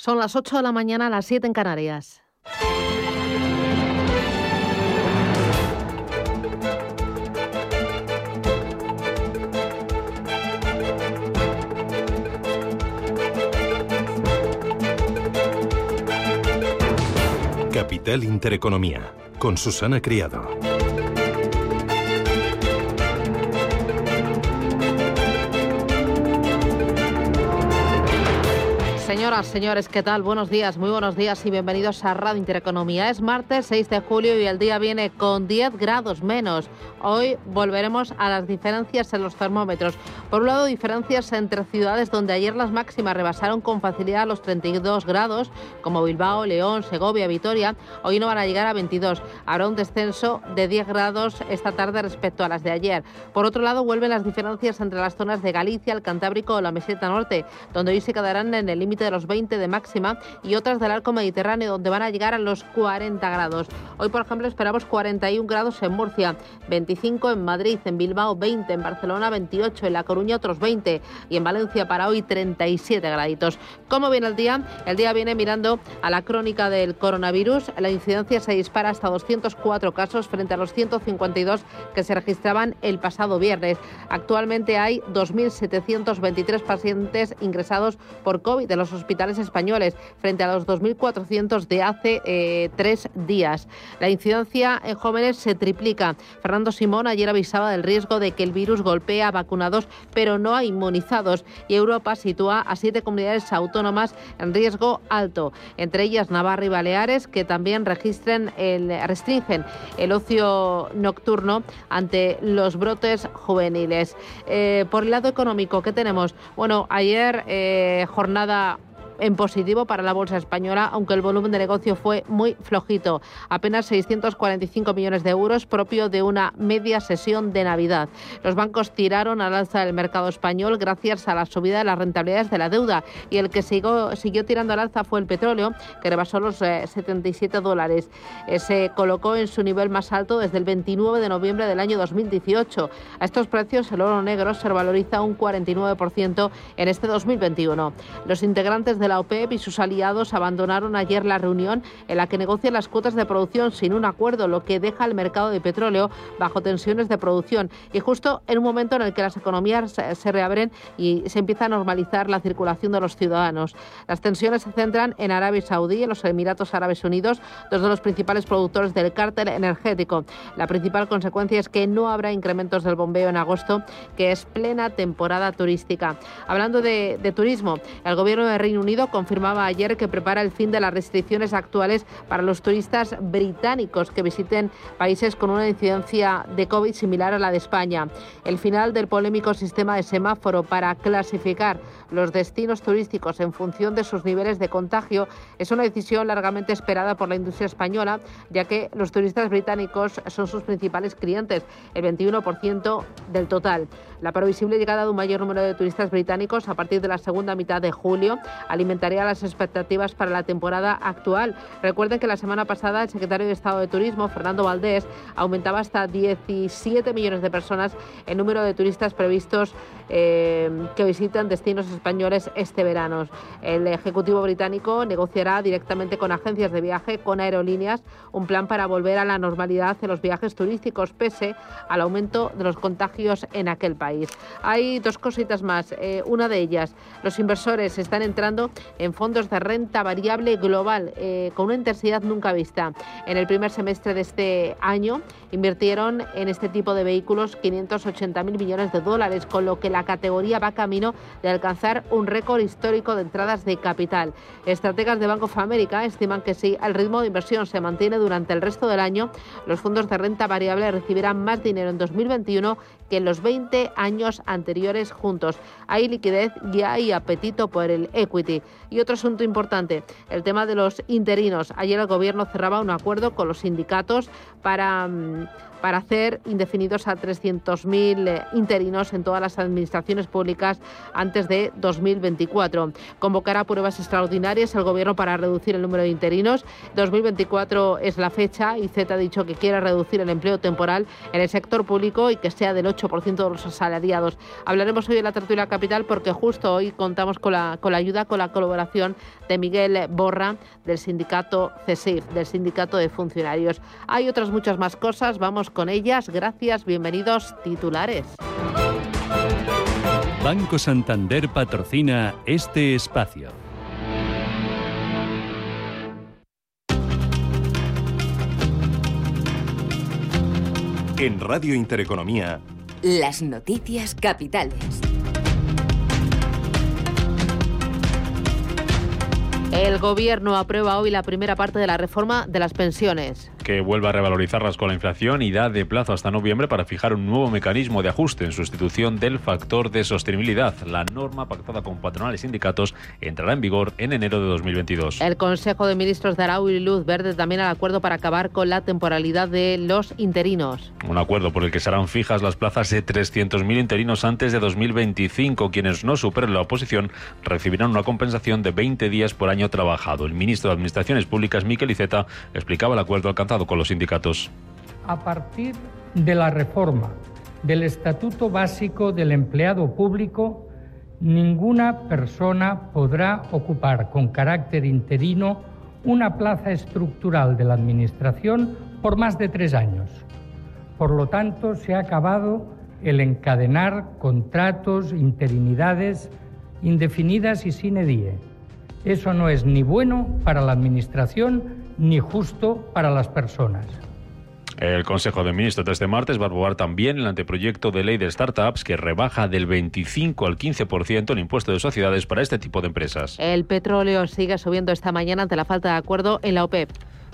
Son las 8 de la mañana, las 7 en Canarias. Capital Intereconomía, con Susana Criado. Señores, ¿qué tal? Buenos días, muy buenos días y bienvenidos a Radio Intereconomía. Es martes 6 de julio y el día viene con 10 grados menos. Hoy volveremos a las diferencias en los termómetros. Por un lado, diferencias entre ciudades donde ayer las máximas rebasaron con facilidad los 32 grados, como Bilbao, León, Segovia, Vitoria. Hoy no van a llegar a 22. Habrá un descenso de 10 grados esta tarde respecto a las de ayer. Por otro lado, vuelven las diferencias entre las zonas de Galicia, el Cantábrico o la Meseta Norte, donde hoy se quedarán en el límite de los 20 de máxima y otras del arco mediterráneo donde van a llegar a los 40 grados. Hoy, por ejemplo, esperamos 41 grados en Murcia, 25 en Madrid, en Bilbao 20, en Barcelona 28, en La Coruña otros 20 y en Valencia para hoy 37 graditos. ¿Cómo viene el día? El día viene mirando a la crónica del coronavirus. La incidencia se dispara hasta 204 casos frente a los 152 que se registraban el pasado viernes. Actualmente hay 2.723 pacientes ingresados por COVID de los hospitales españoles frente a los 2.400 de hace eh, tres días. La incidencia en jóvenes se triplica. Fernando Simón ayer avisaba del riesgo de que el virus golpea a vacunados pero no a inmunizados y Europa sitúa a siete comunidades autónomas en riesgo alto, entre ellas Navarra y Baleares, que también registren el, restringen el ocio nocturno ante los brotes juveniles. Eh, por el lado económico, ¿qué tenemos? Bueno, ayer eh, jornada en positivo para la bolsa española, aunque el volumen de negocio fue muy flojito, apenas 645 millones de euros, propio de una media sesión de Navidad. Los bancos tiraron al alza del mercado español gracias a la subida de las rentabilidades de la deuda y el que siguió, siguió tirando al alza fue el petróleo, que rebasó los 77 eh, dólares. Eh, se colocó en su nivel más alto desde el 29 de noviembre del año 2018. A estos precios el oro negro se valoriza un 49% en este 2021. Los integrantes de la OPEP y sus aliados abandonaron ayer la reunión en la que negocian las cuotas de producción sin un acuerdo, lo que deja el mercado de petróleo bajo tensiones de producción y justo en un momento en el que las economías se reabren y se empieza a normalizar la circulación de los ciudadanos. Las tensiones se centran en Arabia Saudí y en los Emiratos Árabes Unidos, dos de los principales productores del cártel energético. La principal consecuencia es que no habrá incrementos del bombeo en agosto, que es plena temporada turística. Hablando de, de turismo, el gobierno de Reino Unido confirmaba ayer que prepara el fin de las restricciones actuales para los turistas británicos que visiten países con una incidencia de COVID similar a la de España. El final del polémico sistema de semáforo para clasificar los destinos turísticos en función de sus niveles de contagio es una decisión largamente esperada por la industria española, ya que los turistas británicos son sus principales clientes, el 21% del total. La previsible llegada de un mayor número de turistas británicos a partir de la segunda mitad de julio alimentaría las expectativas para la temporada actual. Recuerden que la semana pasada el secretario de Estado de Turismo, Fernando Valdés, aumentaba hasta 17 millones de personas el número de turistas previstos eh, que visitan destinos españoles este verano. El Ejecutivo británico negociará directamente con agencias de viaje, con aerolíneas, un plan para volver a la normalidad en los viajes turísticos, pese al aumento de los contagios en aquel país. Hay dos cositas más. Eh, una de ellas, los inversores están entrando en fondos de renta variable global eh, con una intensidad nunca vista. En el primer semestre de este año invirtieron en este tipo de vehículos 580.000 millones de dólares, con lo que la categoría va camino de alcanzar un récord histórico de entradas de capital. Estrategas de Bank of America estiman que si el ritmo de inversión se mantiene durante el resto del año, los fondos de renta variable recibirán más dinero en 2021 que en los 20 años anteriores juntos. Hay liquidez y hay apetito por el equity. Y otro asunto importante, el tema de los interinos. Ayer el gobierno cerraba un acuerdo con los sindicatos para mm, para hacer indefinidos a 300.000 eh, interinos en todas las administraciones públicas antes de 2024. Convocará pruebas extraordinarias el Gobierno para reducir el número de interinos. 2024 es la fecha y Z ha dicho que quiere reducir el empleo temporal en el sector público y que sea del 8% de los asalariados. Hablaremos hoy en la tertulia capital porque justo hoy contamos con la, con la ayuda, con la colaboración de Miguel Borra del sindicato CESIF, del sindicato de funcionarios. Hay otras muchas más cosas, vamos con ellas. Gracias, bienvenidos titulares. Banco Santander patrocina este espacio. En Radio Intereconomía. Las noticias capitales. El Gobierno aprueba hoy la primera parte de la reforma de las pensiones que vuelva a revalorizarlas con la inflación y da de plazo hasta noviembre para fijar un nuevo mecanismo de ajuste en sustitución del factor de sostenibilidad. La norma pactada con patronales y sindicatos entrará en vigor en enero de 2022. El Consejo de Ministros dará hoy luz verde también al acuerdo para acabar con la temporalidad de los interinos. Un acuerdo por el que serán fijas las plazas de 300.000 interinos antes de 2025. Quienes no superen la oposición recibirán una compensación de 20 días por año trabajado. El ministro de Administraciones Públicas, Miquel Iceta, explicaba el acuerdo alcanzado con los sindicatos? A partir de la reforma del Estatuto Básico del Empleado Público, ninguna persona podrá ocupar con carácter interino una plaza estructural de la Administración por más de tres años. Por lo tanto, se ha acabado el encadenar contratos, interinidades indefinidas y sin edie. Eso no es ni bueno para la Administración ni justo para las personas. El Consejo de Ministros de este martes va a aprobar también el anteproyecto de ley de startups que rebaja del 25 al 15% el impuesto de sociedades para este tipo de empresas. El petróleo sigue subiendo esta mañana ante la falta de acuerdo en la OPEP.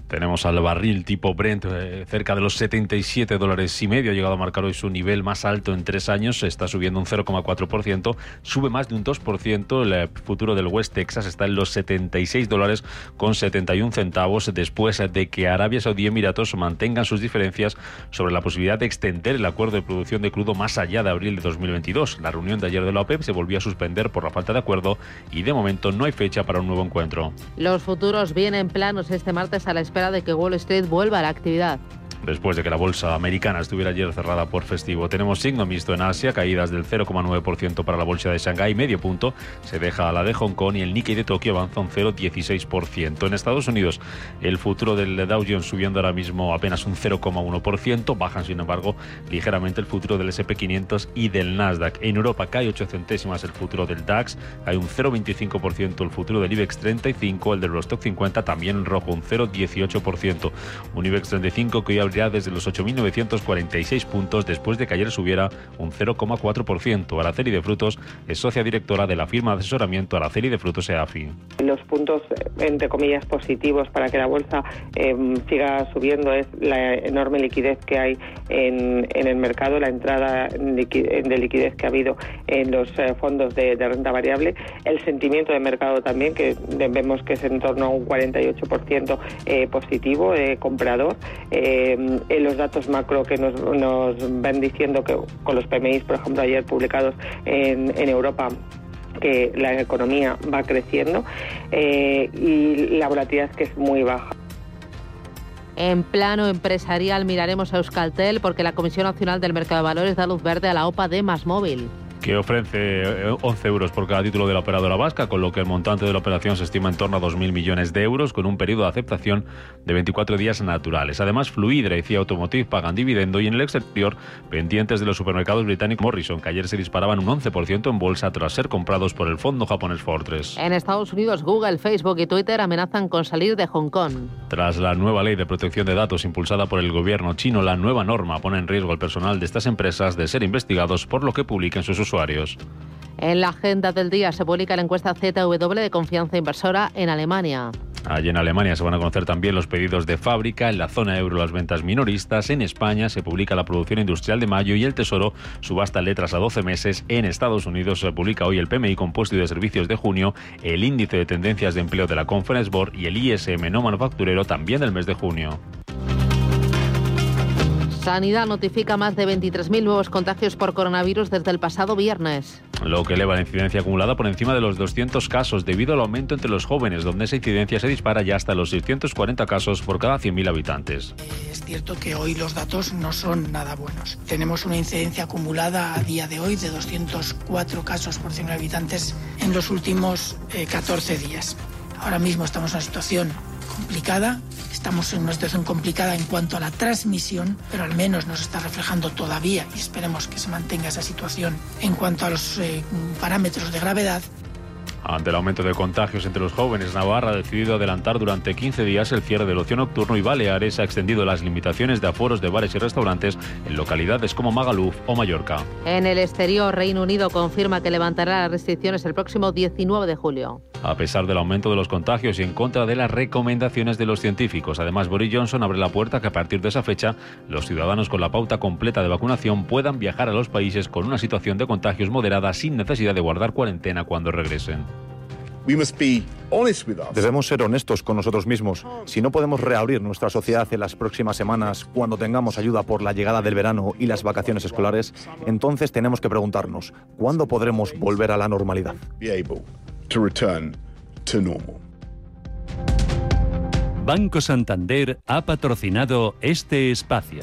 Tenemos al barril tipo Brent eh, cerca de los 77 dólares y medio. Ha llegado a marcar hoy su nivel más alto en tres años. Está subiendo un 0,4%. Sube más de un 2%. El eh, futuro del West Texas está en los 76 dólares con 71 centavos después de que Arabia Saudí y Emiratos mantengan sus diferencias sobre la posibilidad de extender el acuerdo de producción de crudo más allá de abril de 2022. La reunión de ayer de la OPEP se volvió a suspender por la falta de acuerdo y de momento no hay fecha para un nuevo encuentro. Los futuros vienen planos este martes a la de que Wall Street vuelva a la actividad después de que la bolsa americana estuviera ayer cerrada por festivo. Tenemos signo mixto en Asia, caídas del 0,9% para la bolsa de Shanghái, medio punto se deja a la de Hong Kong y el Nikkei de Tokio avanza un 0,16%. En Estados Unidos, el futuro del Dow Jones subiendo ahora mismo apenas un 0,1%, bajan sin embargo ligeramente el futuro del SP500 y del Nasdaq. En Europa cae 8 centésimas el futuro del DAX, hay un 0,25% el futuro del IBEX 35, el del Rostock 50 también rojo, un 0,18%. Un IBEX 35 que hoy ya desde los 8.946 puntos después de que ayer subiera un 0,4%. Araceli de Frutos es socia directora de la firma de asesoramiento Araceli de Frutos EAFI. Los puntos, entre comillas, positivos para que la bolsa em, siga subiendo es la enorme liquidez que hay en, el mercado, la entrada de liquidez que ha habido en los eh, fondos de, renta variable, el sentimiento de mercado también, que vemos que es en torno a un 48% eh, positivo de comprador. Eh, eh, los datos macro que nos, van diciendo que con los PMI, por ejemplo, ayer publicados en, Europa, que la economía va creciendo eh, y la volatilidad que es muy baja. En plano empresarial miraremos a Euskaltel porque la Comisión Nacional del Mercado de Valores da luz verde a la OPA de Más Móvil que ofrece 11 eh, euros por cada título de la operadora vasca, con lo que el montante de la operación se estima en torno a 2.000 millones de euros, con un periodo de aceptación de 24 días naturales. Además, Fluidra y CIA Automotive pagan dividendo y en el exterior, pendientes de los supermercados británicos Morrison, que ayer se disparaban un 11% en bolsa tras ser comprados por el fondo japonés Fortress. En Estados Unidos, Google, Facebook y Twitter amenazan con salir de Hong Kong. Tras la nueva ley de protección de datos impulsada por el gobierno chino, la nueva norma pone en riesgo al personal de estas empresas de ser investigados por lo que publiquen sus usuarios en la agenda del día se publica la encuesta ZW de confianza inversora en Alemania. Allí en Alemania se van a conocer también los pedidos de fábrica, en la zona euro las ventas minoristas, en España se publica la producción industrial de mayo y el Tesoro subasta letras a 12 meses, en Estados Unidos se publica hoy el PMI compuesto y de servicios de junio, el índice de tendencias de empleo de la Conference Board y el ISM no manufacturero también del mes de junio. Sanidad notifica más de 23.000 nuevos contagios por coronavirus desde el pasado viernes. Lo que eleva la incidencia acumulada por encima de los 200 casos debido al aumento entre los jóvenes, donde esa incidencia se dispara ya hasta los 640 casos por cada 100.000 habitantes. Es cierto que hoy los datos no son nada buenos. Tenemos una incidencia acumulada a día de hoy de 204 casos por 100.000 habitantes en los últimos 14 eh, días. Ahora mismo estamos en una situación complicada Estamos en una situación complicada en cuanto a la transmisión, pero al menos nos está reflejando todavía y esperemos que se mantenga esa situación en cuanto a los eh, parámetros de gravedad. Ante el aumento de contagios entre los jóvenes, Navarra ha decidido adelantar durante 15 días el cierre del ocio nocturno y Baleares ha extendido las limitaciones de aforos de bares y restaurantes en localidades como Magaluf o Mallorca. En el exterior, Reino Unido confirma que levantará las restricciones el próximo 19 de julio a pesar del aumento de los contagios y en contra de las recomendaciones de los científicos. Además, Boris Johnson abre la puerta que a partir de esa fecha los ciudadanos con la pauta completa de vacunación puedan viajar a los países con una situación de contagios moderada sin necesidad de guardar cuarentena cuando regresen. Debemos ser honestos con nosotros mismos. Si no podemos reabrir nuestra sociedad en las próximas semanas, cuando tengamos ayuda por la llegada del verano y las vacaciones escolares, entonces tenemos que preguntarnos, ¿cuándo podremos volver a la normalidad? To return to normal. Banco Santander ha patrocinado este espacio.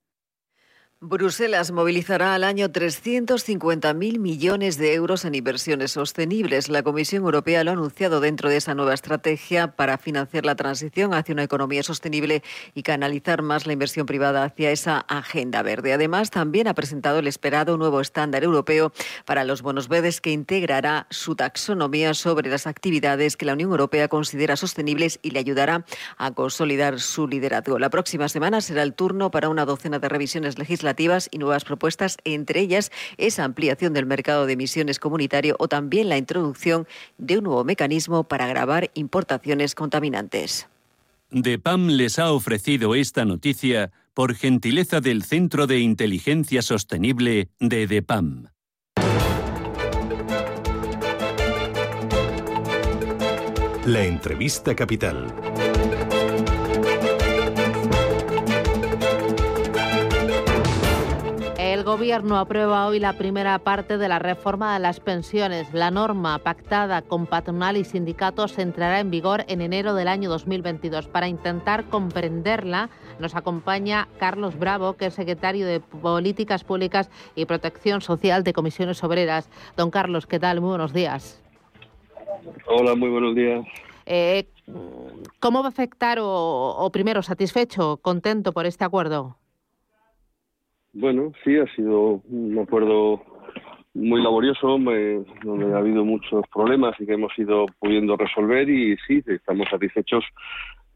Bruselas movilizará al año 350.000 millones de euros en inversiones sostenibles. La Comisión Europea lo ha anunciado dentro de esa nueva estrategia para financiar la transición hacia una economía sostenible y canalizar más la inversión privada hacia esa agenda verde. Además, también ha presentado el esperado nuevo estándar europeo para los bonos verdes que integrará su taxonomía sobre las actividades que la Unión Europea considera sostenibles y le ayudará a consolidar su liderazgo. La próxima semana será el turno para una docena de revisiones legislativas y nuevas propuestas, entre ellas esa ampliación del mercado de emisiones comunitario o también la introducción de un nuevo mecanismo para grabar importaciones contaminantes. DEPAM les ha ofrecido esta noticia por gentileza del Centro de Inteligencia Sostenible de DEPAM. La entrevista capital. El Gobierno aprueba hoy la primera parte de la reforma de las pensiones. La norma pactada con patronal y sindicatos entrará en vigor en enero del año 2022. Para intentar comprenderla, nos acompaña Carlos Bravo, que es secretario de Políticas Públicas y Protección Social de Comisiones Obreras. Don Carlos, ¿qué tal? Muy buenos días. Hola, muy buenos días. Eh, ¿Cómo va a afectar o, o primero satisfecho, contento por este acuerdo? Bueno, sí, ha sido un acuerdo muy laborioso, donde ha habido muchos problemas y que hemos ido pudiendo resolver y sí, estamos satisfechos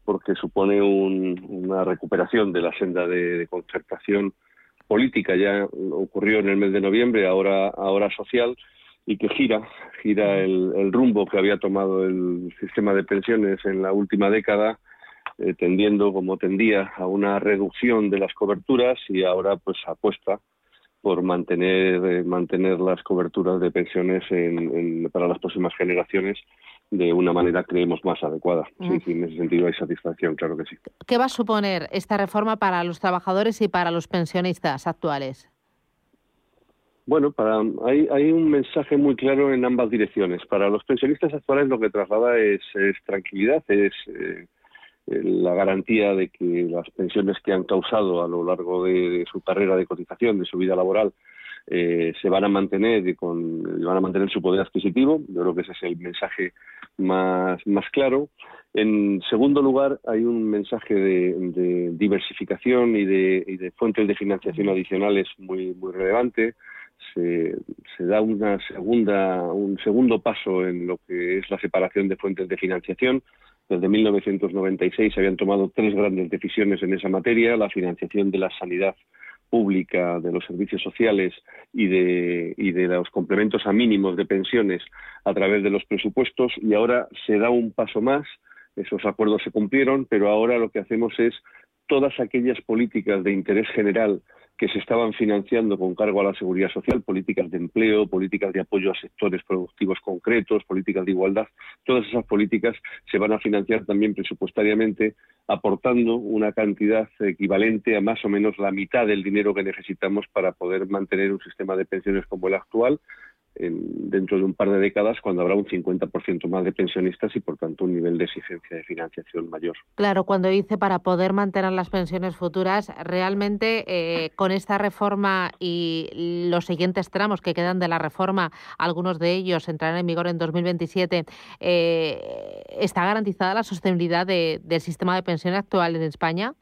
porque supone una recuperación de la senda de, concertación política. Ya ocurrió en el mes de noviembre, ahora, ahora social, y que gira, gira el rumbo que había tomado el sistema de pensiones en la última década eh, tendiendo como tendía a una reducción de las coberturas y ahora pues apuesta por mantener eh, mantener las coberturas de pensiones para las próximas generaciones de una manera creemos más adecuada. Sí, sí, en ese sentido hay satisfacción, claro que sí. ¿Qué va a suponer esta reforma para los trabajadores y para los pensionistas actuales? Bueno, para, hay, hay un mensaje muy claro en ambas direcciones. Para los pensionistas actuales lo que traslada es, tranquilidad, es eh, la garantía de que las pensiones que han causado a lo largo de, su carrera de cotización, de su vida laboral, eh, se van a mantener y con, van a mantener su poder adquisitivo. Yo creo que ese es el mensaje más, claro. En segundo lugar, hay un mensaje de, diversificación y de, y de, fuentes de financiación adicionales muy, muy relevante. Se, se, da una segunda, un segundo paso en lo que es la separación de fuentes de financiación. Desde 1996 se habían tomado tres grandes decisiones en esa materia, la financiación de la sanidad pública, de los servicios sociales y de, los complementos a mínimos de pensiones a través de los presupuestos y ahora se da un paso más, esos acuerdos se cumplieron, pero ahora lo que hacemos es todas aquellas políticas de interés general que se estaban financiando con cargo a la seguridad social, políticas de empleo, políticas de apoyo a sectores productivos concretos, políticas de igualdad, todas esas políticas se van a financiar también presupuestariamente aportando una cantidad equivalente a más o menos la mitad del dinero que necesitamos para poder mantener un sistema de pensiones como el actual dentro de un par de décadas cuando habrá un 50% más de pensionistas y por tanto un nivel de exigencia de financiación mayor. Claro, cuando dice para poder mantener las pensiones futuras, realmente eh, con esta reforma y los siguientes tramos que quedan de la reforma, algunos de ellos entrarán en vigor en 2027, eh, ¿está garantizada la sostenibilidad del sistema de pensiones actual en España?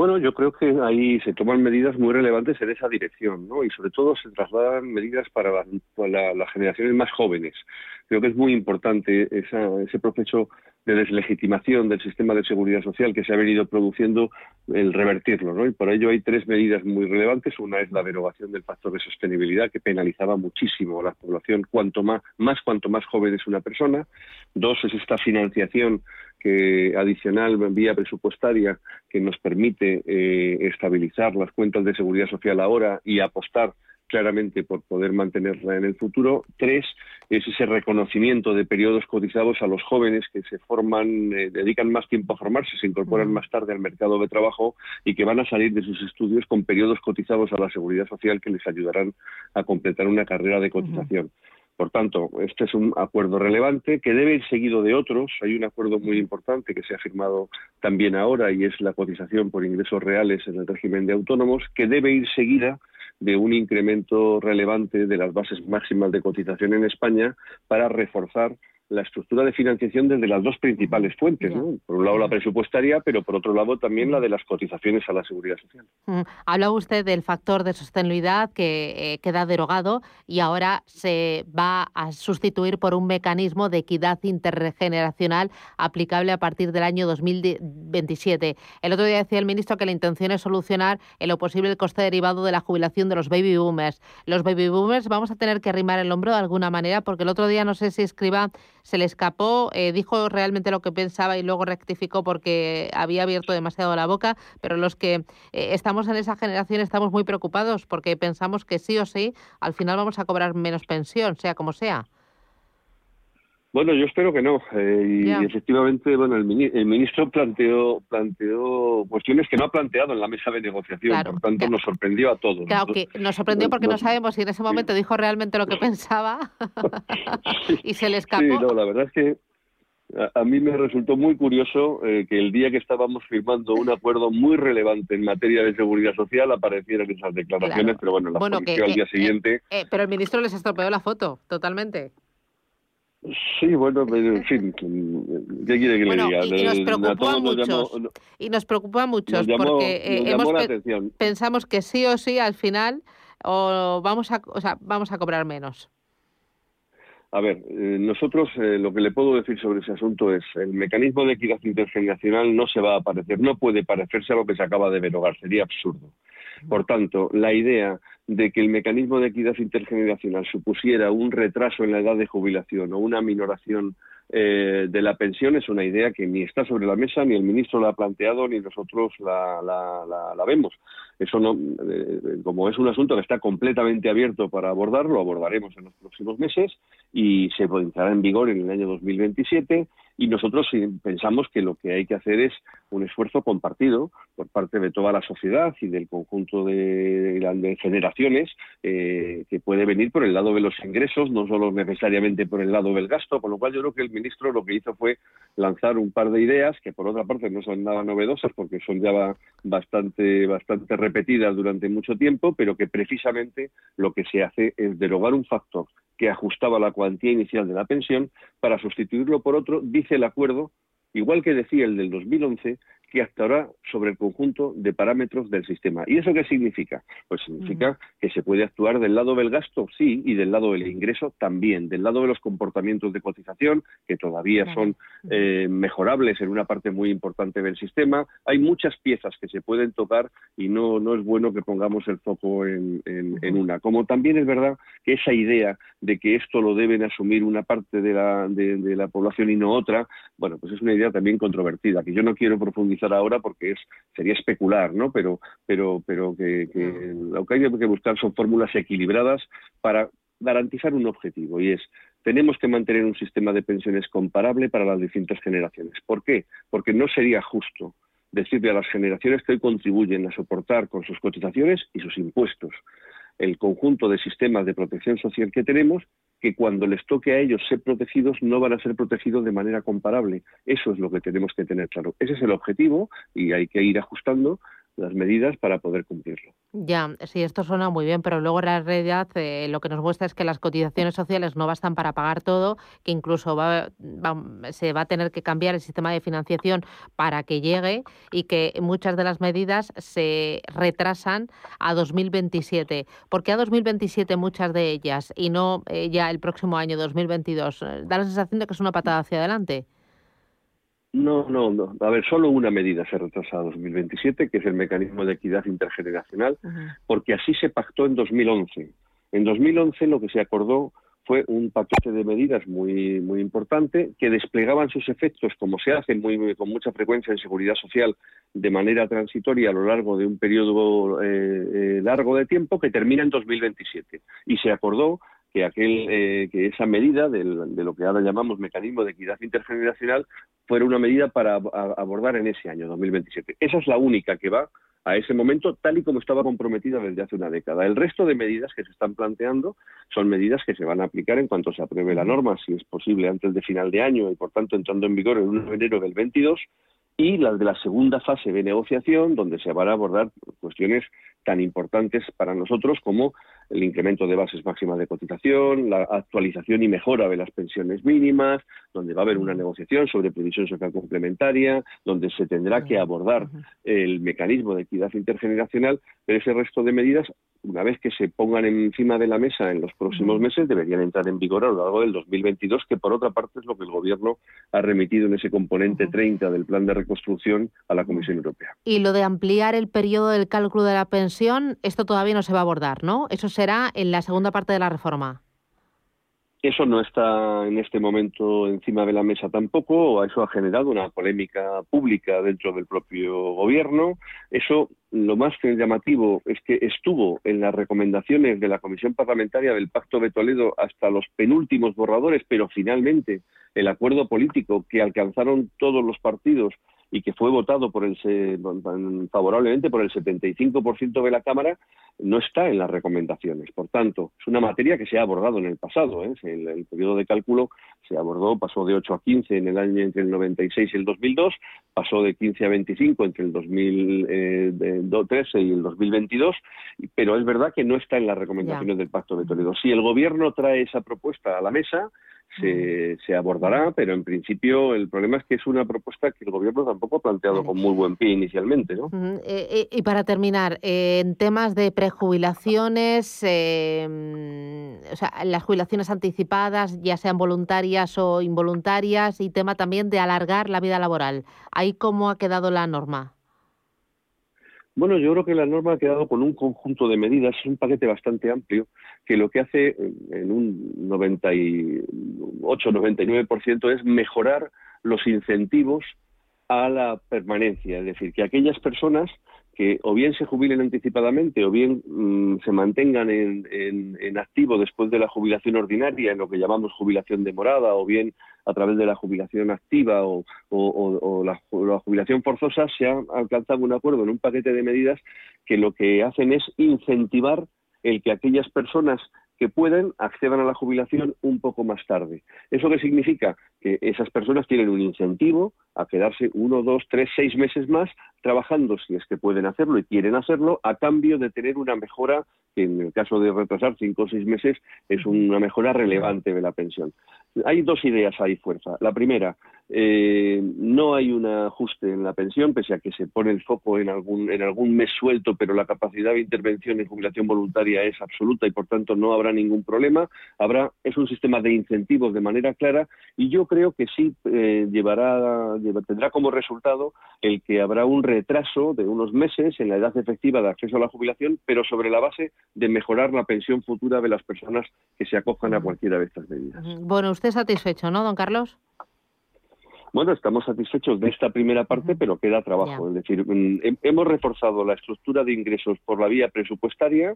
Bueno, yo creo que ahí se toman medidas muy relevantes en esa dirección, ¿no? Y sobre todo se trasladan medidas para, las generaciones más jóvenes. Creo que es muy importante ese proceso de deslegitimación del sistema de seguridad social que se ha venido produciendo, el revertirlo, ¿no? Y por ello hay tres medidas muy relevantes. Una es la derogación del factor de sostenibilidad que penalizaba muchísimo a la población cuanto más, más cuanto más joven es una persona. Dos es esta financiación que adicional vía presupuestaria que nos permite eh, estabilizar las cuentas de seguridad social ahora y apostar claramente por poder mantenerla en el futuro. Tres, es ese reconocimiento de periodos cotizados a los jóvenes que se forman, eh, dedican más tiempo a formarse, se incorporan más tarde al mercado de trabajo y que van a salir de sus estudios con periodos cotizados a la seguridad social que les ayudarán a completar una carrera de cotización. Por tanto, este es un acuerdo relevante que debe ir seguido de otros. Hay un acuerdo muy importante que se ha firmado también ahora y es la cotización por ingresos reales en el régimen de autónomos, que debe ir seguida de un incremento relevante de las bases máximas de cotización en España para reforzar la estructura de financiación desde las dos principales fuentes, por un lado la presupuestaria, pero por otro lado también la de las cotizaciones a la seguridad social. Mm. Habla usted del factor de sostenibilidad que eh, queda derogado y ahora se va a sustituir por un mecanismo de equidad intergeneracional aplicable a partir del año 2027. El otro día decía el ministro que la intención es solucionar en lo posible el coste derivado de la jubilación de los baby boomers. Los baby boomers vamos a tener que arrimar el hombro de alguna manera porque el otro día no sé si escriba se le escapó, eh, dijo realmente lo que pensaba y luego rectificó porque había abierto demasiado la boca, pero los que eh, estamos en esa generación estamos muy preocupados porque pensamos que sí o sí, al final vamos a cobrar menos pensión, sea como sea. Bueno, yo espero que no. Eh, y efectivamente, bueno, el, ministro planteó planteó cuestiones que no ha planteado en la mesa de negociación. por tanto, nos sorprendió a todos. Claro, que nos sorprendió porque no, sabemos si en ese momento dijo realmente lo que pensaba y se le escapó. Sí, no, la verdad es que a, mí me resultó muy curioso eh, que el día que estábamos firmando un acuerdo muy relevante en materia de seguridad social aparecieran esas declaraciones, pero bueno, la bueno, al día siguiente... Eh, pero el ministro les estropeó la foto, totalmente. Sí, bueno, en fin, ¿qué quiere que le diga? Y, nos preocupa a muchos, y nos preocupa a muchos porque eh, hemos pensamos que sí o sí al final o vamos a, o sea, vamos a cobrar menos. A ver, eh, nosotros eh, lo que le puedo decir sobre ese asunto es el mecanismo de equidad intergeneracional no se va a parecer, no puede parecerse a lo que se acaba de derogar, sería absurdo. Por tanto, la idea de que el mecanismo de equidad intergeneracional supusiera un retraso en la edad de jubilación o una minoración eh, de la pensión es una idea que ni está sobre la mesa, ni el ministro la ha planteado, ni nosotros la, la, vemos. Eso no, eh, como es un asunto que está completamente abierto para abordarlo, lo abordaremos en los próximos meses y se entrará en vigor en el año 2027 y nosotros pensamos que lo que hay que hacer es un esfuerzo compartido por parte de toda la sociedad y del conjunto de, generaciones eh, que puede venir por el lado de los ingresos, no solo necesariamente por el lado del gasto, con lo cual yo creo que el ministro lo que hizo fue lanzar un par de ideas que por otra parte no son nada novedosas porque son ya bastante, bastante repetidas durante mucho tiempo, pero que precisamente lo que se hace es derogar un factor que ajustaba la cuantía inicial de la pensión para sustituirlo por otro, dice el acuerdo, igual que decía el del 2011, que actuará sobre el conjunto de parámetros del sistema. ¿Y eso qué significa? Pues significa que se puede actuar del lado del gasto, sí, y del lado del ingreso también, del lado de los comportamientos de cotización, que todavía son eh, mejorables en una parte muy importante del sistema. Hay muchas piezas que se pueden tocar y no, no es bueno que pongamos el foco en, una. Como también es verdad que esa idea de que esto lo deben asumir una parte de la, de la población y no otra, bueno, pues es una idea también controvertida, que yo no quiero profundizar ahora porque es sería especular, ¿no? Pero, pero, pero que, lo que hay que buscar son fórmulas equilibradas para garantizar un objetivo y es tenemos que mantener un sistema de pensiones comparable para las distintas generaciones. ¿Por qué? Porque no sería justo decirle a las generaciones que hoy contribuyen a soportar con sus cotizaciones y sus impuestos el conjunto de sistemas de protección social que tenemos, que cuando les toque a ellos ser protegidos no van a ser protegidos de manera comparable. Eso es lo que tenemos que tener claro. Ese es el objetivo y hay que ir ajustando las medidas para poder cumplirlo. Ya, sí, esto suena muy bien, pero luego la realidad eh, lo que nos muestra es que las cotizaciones sociales no bastan para pagar todo, que incluso se va a tener que cambiar el sistema de financiación para que llegue y que muchas de las medidas se retrasan a 2027. ¿Por qué a 2027 muchas de ellas y no eh, ya el próximo año 2022? Da la sensación de que es una patada hacia adelante. No, no, no. A ver, solo una medida se retrasa a 2027, que es el mecanismo de equidad intergeneracional, porque así se pactó en 2011. En 2011 lo que se acordó fue un paquete de medidas muy muy importante que desplegaban sus efectos como se hace muy, con mucha frecuencia en seguridad social de manera transitoria a lo largo de un periodo eh, eh, largo de tiempo que termina en 2027 y se acordó que aquel eh, que esa medida de lo que ahora llamamos mecanismo de equidad intergeneracional fuera una medida para abordar en ese año 2027. Esa es la única que va a ese momento tal y como estaba comprometida desde hace una década. El resto de medidas que se están planteando son medidas que se van a aplicar en cuanto se apruebe la norma, si es posible antes de final de año y por tanto entrando en vigor el 1 de enero del 22 y las de la segunda fase de negociación donde se van a abordar cuestiones tan importantes para nosotros como el incremento de bases máximas de cotización, la actualización y mejora de las pensiones mínimas, donde va a haber una negociación sobre previsión social complementaria, donde se tendrá que abordar el mecanismo de equidad intergeneracional, pero ese resto de medidas, una vez que se pongan encima de la mesa en los próximos meses, deberían entrar en vigor a lo largo del 2022, que por otra parte es lo que el Gobierno ha remitido en ese componente 30 del plan de reconstrucción a la Comisión Europea. Y lo de ampliar el periodo del cálculo de la pensión, esto todavía no se va a abordar, ¿no? Eso será en la segunda parte de la reforma. eso no está en este momento encima de la mesa tampoco, eso ha generado una polémica pública dentro del propio gobierno. Eso, lo más llamativo es que estuvo en las recomendaciones de la Comisión Parlamentaria del Pacto de Toledo hasta los penúltimos borradores, pero finalmente el acuerdo político que alcanzaron todos los partidos y que fue votado por el, favorablemente por el 75% de la Cámara, no está en las recomendaciones. Por tanto, es una materia que se ha abordado en el pasado. ¿eh? El, el, periodo de cálculo se abordó, pasó de 8 a 15 en el año entre el 96 y el 2002, pasó de 15 a 25 entre el 2013 eh, y el 2022, pero es verdad que no está en las recomendaciones del Pacto de Toledo. Si el Gobierno trae esa propuesta a la mesa, se, se, abordará, pero en principio el problema es que es una propuesta que el gobierno tampoco ha planteado con muy buen pie inicialmente. ¿no? Eh, eh, y para terminar, eh, en temas de prejubilaciones, o sea, las jubilaciones anticipadas, ya sean voluntarias o involuntarias, y tema también de alargar la vida laboral. ¿Ahí cómo ha quedado la norma? Bueno, yo creo que la norma ha quedado con un conjunto de medidas, es un paquete bastante amplio, que lo que hace en un 98-99% es mejorar los incentivos a la permanencia, es decir, que aquellas personas que o bien se jubilen anticipadamente o bien mm, se mantengan en, en, activo después de la jubilación ordinaria, en lo que llamamos jubilación demorada, o bien a través de la jubilación activa o, la, jubilación forzosa, se ha alcanzado un acuerdo en un paquete de medidas que lo que hacen es incentivar el que aquellas personas que pueden accedan a la jubilación un poco más tarde. ¿Eso qué significa? Que esas personas tienen un incentivo a quedarse uno, dos, tres, seis meses más trabajando, si es que pueden hacerlo y quieren hacerlo, a cambio de tener una mejora, que en el caso de retrasar cinco o seis meses es una mejora relevante de la pensión. Hay dos ideas ahí fuerza. La primera, eh, no hay un ajuste en la pensión, pese a que se pone el foco en algún, en algún mes suelto, pero la capacidad de intervención en jubilación voluntaria es absoluta y por tanto no habrá ningún problema. Habrá, es un sistema de incentivos de manera clara y yo creo que sí eh, llevará, tendrá como resultado el que habrá un retraso de unos meses en la edad efectiva de acceso a la jubilación, pero sobre la base de mejorar la pensión futura de las personas que se acojan a cualquiera de estas medidas. Bueno, usted satisfecho, ¿no, don Carlos? Bueno, estamos satisfechos de esta primera parte, pero queda trabajo. Es decir, mm, hemos reforzado la estructura de ingresos por la vía presupuestaria.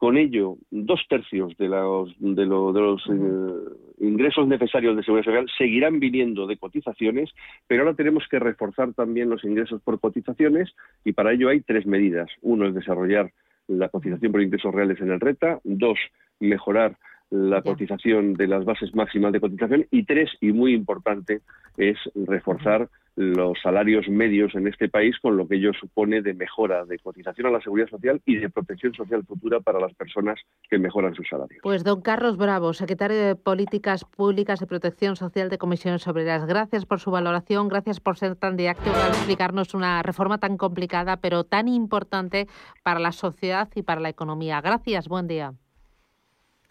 Con ello, dos tercios de los, de, los eh, ingresos necesarios de seguridad social seguirán viniendo de cotizaciones, pero ahora tenemos que reforzar también los ingresos por cotizaciones y para ello hay tres medidas. Uno es desarrollar la cotización por ingresos reales en el RETA. Dos, mejorar la cotización de las bases máximas de cotización y tres, y muy importante, es reforzar los salarios medios en este país con lo que ello supone de mejora de cotización a la seguridad social y de protección social futura para las personas que mejoran sus salarios. Pues don Carlos Bravo, secretario de Políticas Públicas y Protección Social de Comisiones Obreras, gracias por su valoración, gracias por ser tan didáctico al explicarnos una reforma tan complicada pero tan importante para la sociedad y para la economía. Gracias, buen día.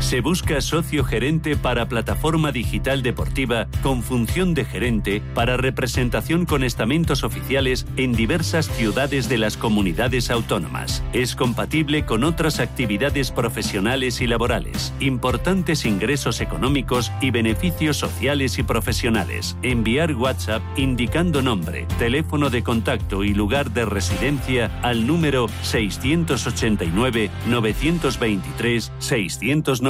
Se busca socio gerente para plataforma digital deportiva con función de gerente para representación con estamentos oficiales en diversas ciudades de las comunidades autónomas. Es compatible con otras actividades profesionales y laborales, importantes ingresos económicos y beneficios sociales y profesionales. Enviar WhatsApp indicando nombre, teléfono de contacto y lugar de residencia al número 689 923 690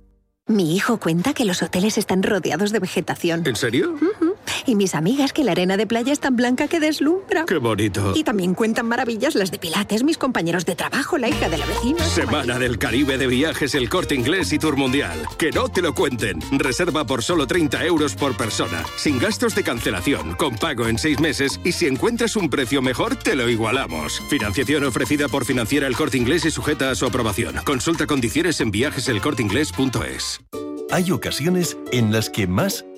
Mi hijo cuenta que los hoteles están rodeados de vegetación. ¿En serio? Y mis amigas que la arena de playa es tan blanca que deslumbra. ¡Qué bonito! Y también cuentan maravillas las de Pilates, mis compañeros de trabajo, la hija de la vecina. Semana del Caribe de viajes, el corte inglés y tour mundial. Que no te lo cuenten. Reserva por solo 30 euros por persona. Sin gastos de cancelación, con pago en seis meses y si encuentras un precio mejor, te lo igualamos. Financiación ofrecida por Financiera el corte inglés y sujeta a su aprobación. Consulta condiciones en viajeselcorteinglés.es. hay ocasiones en las que más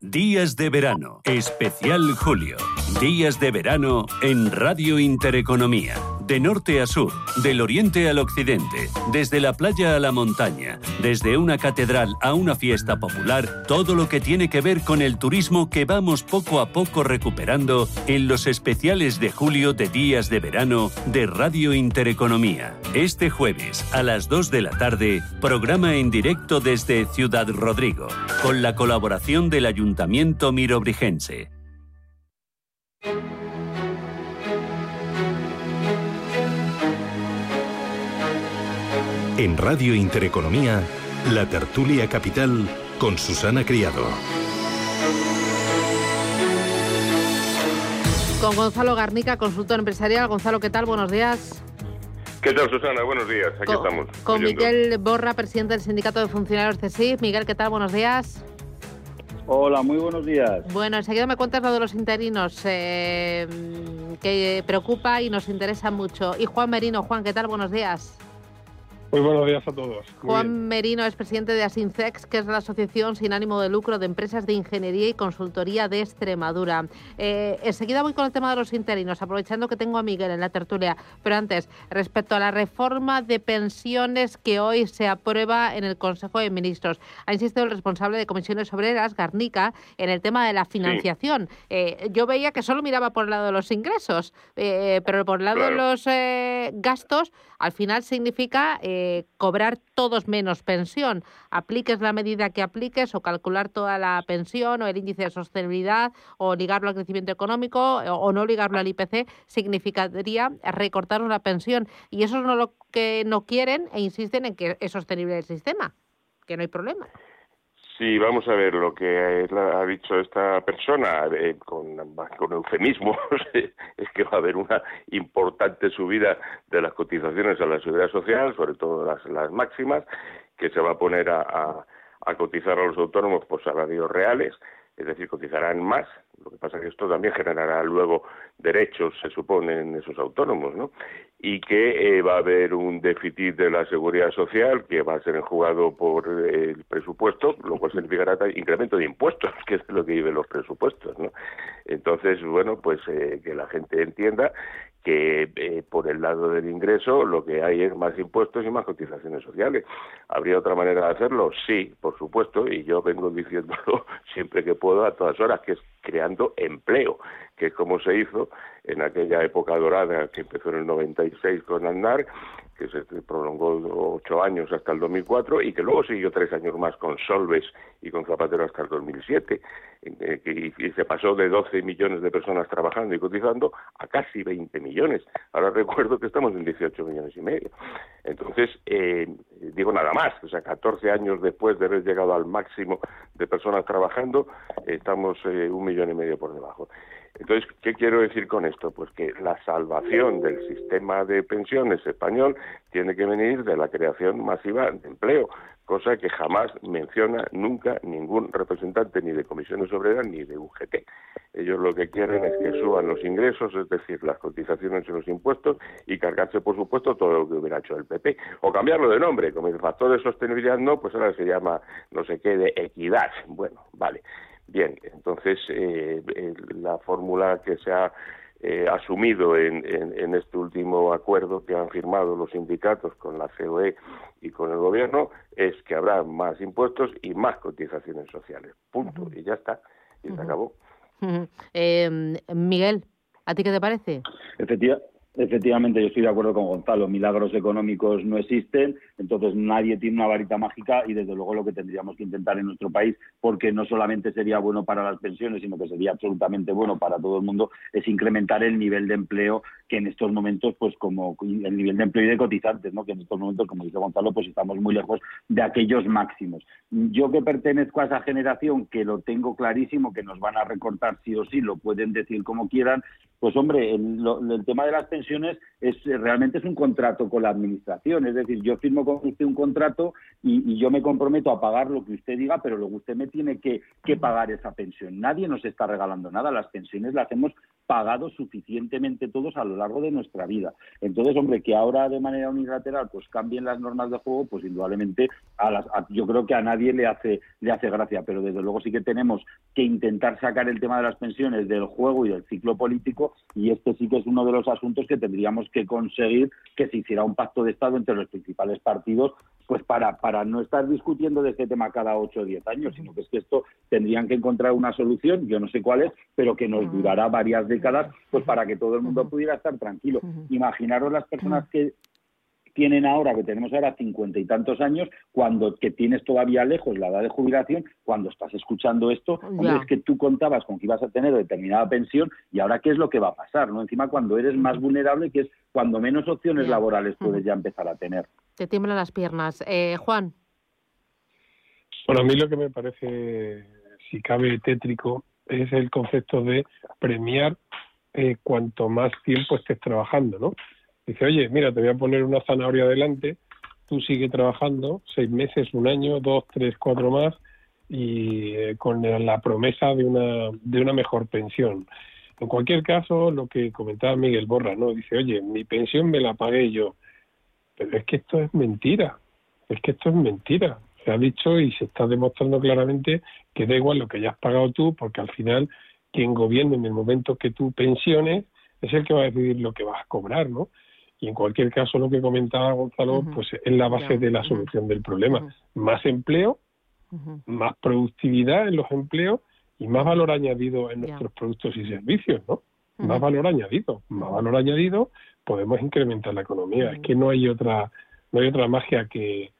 Días de verano, especial julio. Días de verano en Radio Intereconomía. De norte a sur, del oriente al occidente, desde la playa a la montaña, desde una catedral a una fiesta popular, todo lo que tiene que ver con el turismo que vamos poco a poco recuperando en los especiales de julio de días de verano de Radio Intereconomía. Este jueves a las 2 de la tarde, programa en directo desde Ciudad Rodrigo, con la colaboración del Ayuntamiento Mirobrigense. En Radio Intereconomía, la tertulia capital con Susana Criado. Con Gonzalo Garnica, consultor empresarial. Gonzalo, ¿qué tal? Buenos días. ¿Qué tal, Susana? Buenos días. Aquí estamos. Con Miguel Borra, presidente del Sindicato de Funcionarios CESIF. Miguel, ¿qué tal? Buenos días. Hola, muy buenos días. Bueno, enseguida me cuentas lo de los interinos, eh, que preocupa y nos interesa mucho. Y Juan Merino. Juan, ¿qué tal? Buenos días. Muy buenos días a todos. Juan Merino es presidente de Asincex, que es la Asociación sin ánimo de lucro de empresas de ingeniería y consultoría de Extremadura. Eh, enseguida voy con el tema de los interinos, aprovechando que tengo a Miguel en la tertulia. Pero antes, respecto a la reforma de pensiones que hoy se aprueba en el Consejo de Ministros, ha insistido el responsable de comisiones obreras, Garnica, en el tema de la financiación. Eh, yo veía que solo miraba por el lado de los ingresos, eh, pero por el lado de los gastos, al final significa eh, cobrar todos menos pensión. Apliques la medida que apliques o calcular toda la pensión o el índice de sostenibilidad o ligarlo al crecimiento económico o, no ligarlo al IPC, significaría recortar una pensión. Y eso es no lo que no quieren e insisten en que es sostenible el sistema, que no hay problema. Sí, vamos a ver lo que ha dicho esta persona eh, con, con eufemismos es que va a haber una importante subida de las cotizaciones a la seguridad social, sobre todo las, las máximas, que se va a poner a, a cotizar a los autónomos por salarios reales, es decir, cotizarán más. Lo que pasa es que esto también generará luego derechos, se supone, en esos autónomos, ¿no? y que eh, va a haber un déficit de la seguridad social que va a ser enjugado por el presupuesto, lo cual significará incremento de impuestos, que es lo que viven los presupuestos. ¿no? Entonces, bueno, pues eh, que la gente entienda que eh, por el lado del ingreso lo que hay es más impuestos y más cotizaciones sociales. ¿Habría otra manera de hacerlo? Sí, por supuesto, y yo vengo diciéndolo siempre que puedo a todas horas, que es creando empleo, que es como se hizo en aquella época dorada que empezó en el 96 con Andar, que se prolongó ocho años hasta el 2004 y que luego siguió tres años más con Solves y con Zapatero hasta el 2007, eh, y, se pasó de 12 millones de personas trabajando y cotizando a casi 20 millones. Ahora recuerdo que estamos en 18 millones y medio. Entonces, eh, digo nada más, o sea, 14 años después de haber llegado al máximo de personas trabajando, estamos eh, un millón y medio por debajo. Entonces, ¿qué quiero decir con esto? Pues que la salvación del sistema de pensiones español tiene que venir de la creación masiva de empleo, cosa que jamás menciona nunca ningún representante ni de comisiones obreras ni de UGT. Ellos lo que quieren es que suban los ingresos, es decir, las cotizaciones y los impuestos, y cargarse, por supuesto, todo lo que hubiera hecho el PP. O cambiarlo de nombre, como el factor de sostenibilidad no, pues ahora se llama no sé qué de equidad. Bueno, vale. Bien, entonces eh, eh, la fórmula que se ha eh, asumido en, este último acuerdo que han firmado los sindicatos con la COE y con el gobierno es que habrá más impuestos y más cotizaciones sociales. Punto. Y ya está. Y se acabó. Miguel, ¿a ti qué te parece? Efectivamente, yo estoy de acuerdo con Gonzalo. Milagros económicos no existen, entonces nadie tiene una varita mágica y desde luego lo que tendríamos que intentar en nuestro país, porque no solamente sería bueno para las pensiones, sino que sería absolutamente bueno para todo el mundo, es incrementar el nivel de empleo que en estos momentos, pues como el nivel de empleo y de cotizantes, ¿no? que en estos momentos, como dice Gonzalo, pues estamos muy lejos de aquellos máximos. Yo que pertenezco a esa generación, que lo tengo clarísimo, que nos van a recortar sí o sí, lo pueden decir como quieran, pues hombre, el, el tema de las pensiones es realmente es un contrato con la administración, es decir, yo firmo con usted un contrato y, yo me comprometo a pagar lo que usted diga, pero luego usted me tiene que, que pagar esa pensión. Nadie nos está regalando nada, las pensiones las hemos pagado suficientemente todos a lo largo de nuestra vida. Entonces, hombre, que ahora de manera unilateral pues cambien las normas de juego, pues indudablemente a las, yo creo que a nadie le hace le hace gracia, pero desde luego sí que tenemos que intentar sacar el tema de las pensiones del juego y del ciclo político y este sí que es uno de los asuntos que tendríamos que conseguir que se hiciera un pacto de Estado entre los principales partidos, pues para, para no estar discutiendo de este tema cada ocho o diez años, sino que es que esto tendrían que encontrar una solución, yo no sé cuál es, pero que nos durará varias décadas, pues para que todo el mundo pudiera estar tranquilo. Imaginaros las personas que tienen ahora, que tenemos ahora cincuenta y tantos años, cuando que tienes todavía lejos la edad de jubilación, cuando estás escuchando esto, hombre, es que tú contabas con que ibas a tener determinada pensión y ahora qué es lo que va a pasar, ¿no? Encima cuando eres más vulnerable, que es cuando menos opciones laborales puedes ya empezar a tener. Te tiemblan las piernas. Eh, Juan. Bueno, a mí lo que me parece, si cabe tétrico, es el concepto de premiar eh, cuanto más tiempo estés trabajando, ¿no? Dice, oye, mira, te voy a poner una zanahoria adelante, tú sigue trabajando seis meses, un año, dos, tres, cuatro más, y eh, con la promesa de una, de una mejor pensión. En cualquier caso, lo que comentaba Miguel Borra, ¿no? Dice, oye, mi pensión me la pagué yo. Pero es que esto es mentira. Es que esto es mentira. Se ha dicho y se está demostrando claramente que da igual lo que hayas pagado tú, porque al final quien gobierna en el momento que tú pensiones es el que va a decidir lo que vas a cobrar, ¿no? Y en cualquier caso, lo que comentaba Gonzalo, pues es la base de la solución del problema. Más empleo, más productividad en los empleos y más valor añadido en nuestros productos y servicios, ¿no? Más valor añadido, más valor añadido, podemos incrementar la economía. Es que no hay otra, no hay otra magia que,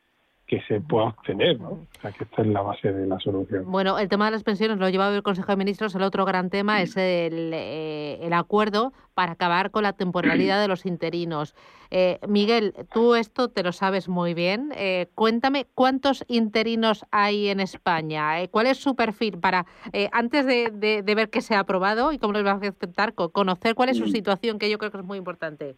que se pueda obtener, ¿no? O sea, que esta es la base de la solución. Bueno, el tema de las pensiones lo ha llevado el Consejo de Ministros. El otro gran tema es el, eh, el acuerdo para acabar con la temporalidad de los interinos. Eh, Miguel, tú esto te lo sabes muy bien. Eh, cuéntame cuántos interinos hay en España. ¿Cuál es su perfil para, antes de, de, ver qué se ha aprobado y cómo les va a afectar, conocer cuál es su situación, que yo creo que es muy importante?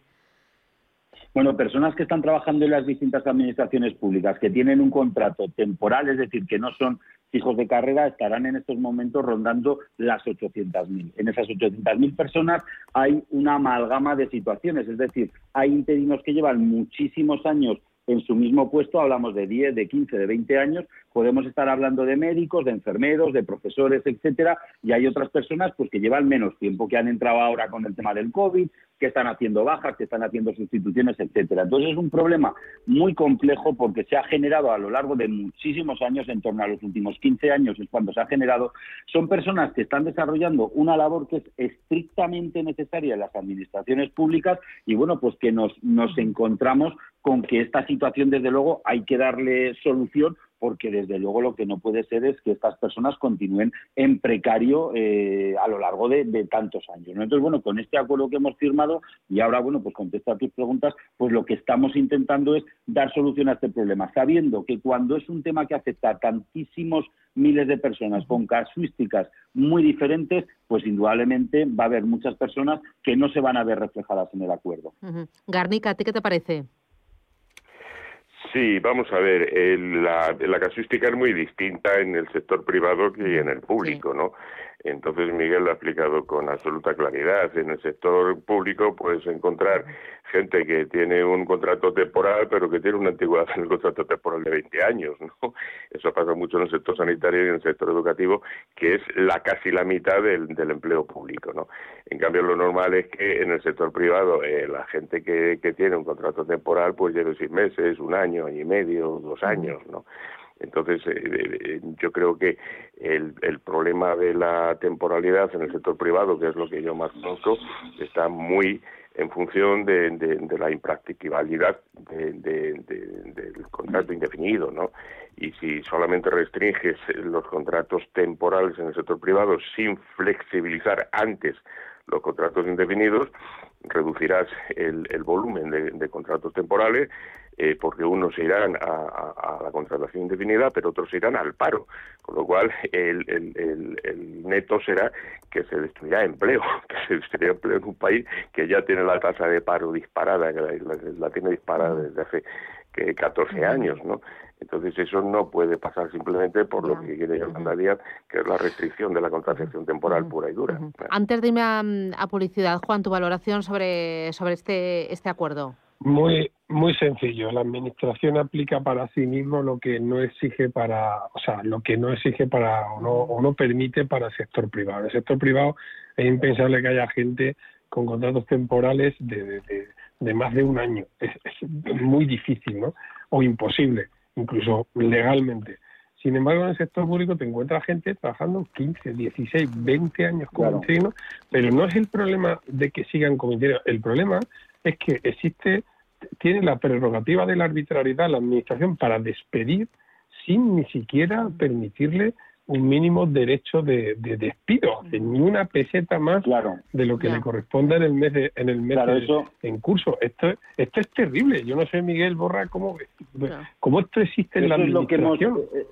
Bueno, personas que están trabajando en las distintas administraciones públicas, que tienen un contrato temporal, es decir, que no son hijos de carrera, estarán en estos momentos rondando las 800.000. En esas 800.000 personas hay una amalgama de situaciones, es decir, hay interinos que llevan muchísimos años en su mismo puesto, hablamos de 10, de 15, de 20 años, podemos estar hablando de médicos, de enfermeros, de profesores, etcétera, y hay otras personas pues que llevan menos tiempo, que han entrado ahora con el tema del COVID, que están haciendo bajas, que están haciendo sustituciones, etcétera. Entonces es un problema muy complejo porque se ha generado a lo largo de muchísimos años, en torno a los últimos 15 años es cuando se ha generado, son personas que están desarrollando una labor que es estrictamente necesaria en las administraciones públicas y bueno, pues que nos, nos encontramos con que esta situación desde luego hay que darle solución porque desde luego lo que no puede ser es que estas personas continúen en precario eh, a lo largo de, tantos años. Entonces, bueno, con este acuerdo que hemos firmado, y ahora, bueno, pues contestar tus preguntas, pues lo que estamos intentando es dar solución a este problema, sabiendo que cuando es un tema que afecta a tantísimos miles de personas con casuísticas muy diferentes, pues indudablemente va a haber muchas personas que no se van a ver reflejadas en el acuerdo. Garnica, ¿a ti qué te parece? Sí, vamos a ver, la, la casuística es muy distinta en el sector privado que en el público, ¿no? Entonces Miguel lo ha explicado con absoluta claridad. En el sector público puedes encontrar gente que tiene un contrato temporal, pero que tiene una antigüedad en el contrato temporal de 20 años, ¿no? Eso pasa mucho en el sector sanitario y en el sector educativo, que es la casi la mitad del, del empleo público, ¿no? En cambio, lo normal es que en el sector privado eh, la gente que, que tiene un contrato temporal pues lleve seis meses, un año, año y medio, dos años, ¿no? Entonces, eh, yo creo que el, problema de la temporalidad en el sector privado, que es lo que yo más conozco, está muy en función de, la impracticabilidad del contrato indefinido, ¿no? Y si solamente restringes los contratos temporales en el sector privado sin flexibilizar antes los contratos indefinidos, reducirás el, volumen de, contratos temporales eh, porque unos irán a, la contratación indefinida, pero otros irán al paro, con lo cual el, neto será que se destruirá empleo, que se destruirá empleo en un país que ya tiene la tasa de paro disparada, que la, tiene disparada desde hace que 14 años, ¿no? Entonces eso no puede pasar simplemente por lo que quiere Yolanda Díaz, que es la restricción de la contratación temporal pura y dura. Antes dime a, a, publicidad, Juan, tu valoración sobre, sobre este, este acuerdo. Muy, muy sencillo. La administración aplica para sí mismo lo que no exige para, o sea, lo que no exige para o no, o no permite para el sector privado. En el sector privado es impensable que haya gente con contratos temporales de, de, más de un año. Es, es muy difícil, ¿no? O imposible incluso legalmente. Sin embargo, en el sector público te encuentras gente trabajando 15, 16, 20 años como claro. pero no es el problema de que sigan como El problema es que existe, tiene la prerrogativa de la arbitrariedad la administración para despedir sin ni siquiera permitirle un mínimo derecho de, despido, ni una peseta más de lo que le corresponde en el mes de, en el mes en curso. Esto, esto es terrible. Yo no sé, Miguel Borra, cómo, cómo esto existe en la administración. Eh,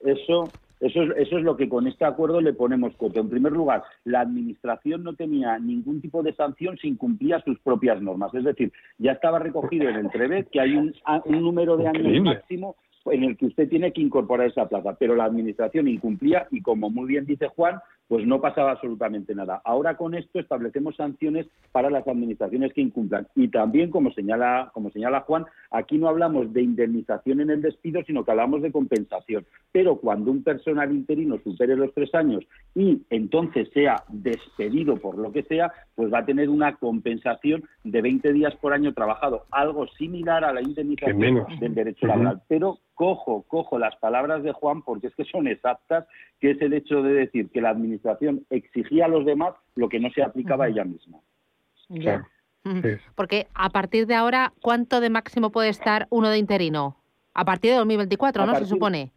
eso, eso, es, eso es lo que con este acuerdo le ponemos coto. En primer lugar, la Administración no tenía ningún tipo de sanción si incumplía sus propias normas. Es decir, ya estaba recogido en el TREVET que hay un, un número de años máximo en el que usted tiene que incorporar esa plaza, pero la Administración incumplía y, como muy bien dice Juan, pues no pasaba absolutamente nada. Ahora con esto establecemos sanciones para las administraciones que incumplan. Y también, como señala, como señala Juan, aquí no hablamos de indemnización en el despido, sino que hablamos de compensación. Pero cuando un personal interino supere los tres años y entonces sea despedido por lo que sea, pues va a tener una compensación de 20 días por año trabajado, algo similar a la indemnización del derecho laboral. Pero cojo, cojo las palabras de Juan porque es que son exactas, que es el hecho de decir que la administración exigía a los demás lo que no se aplicaba a ella misma. Porque a partir de ahora, ¿cuánto de máximo puede estar uno de interino? A partir de 2024, ¿no? se supone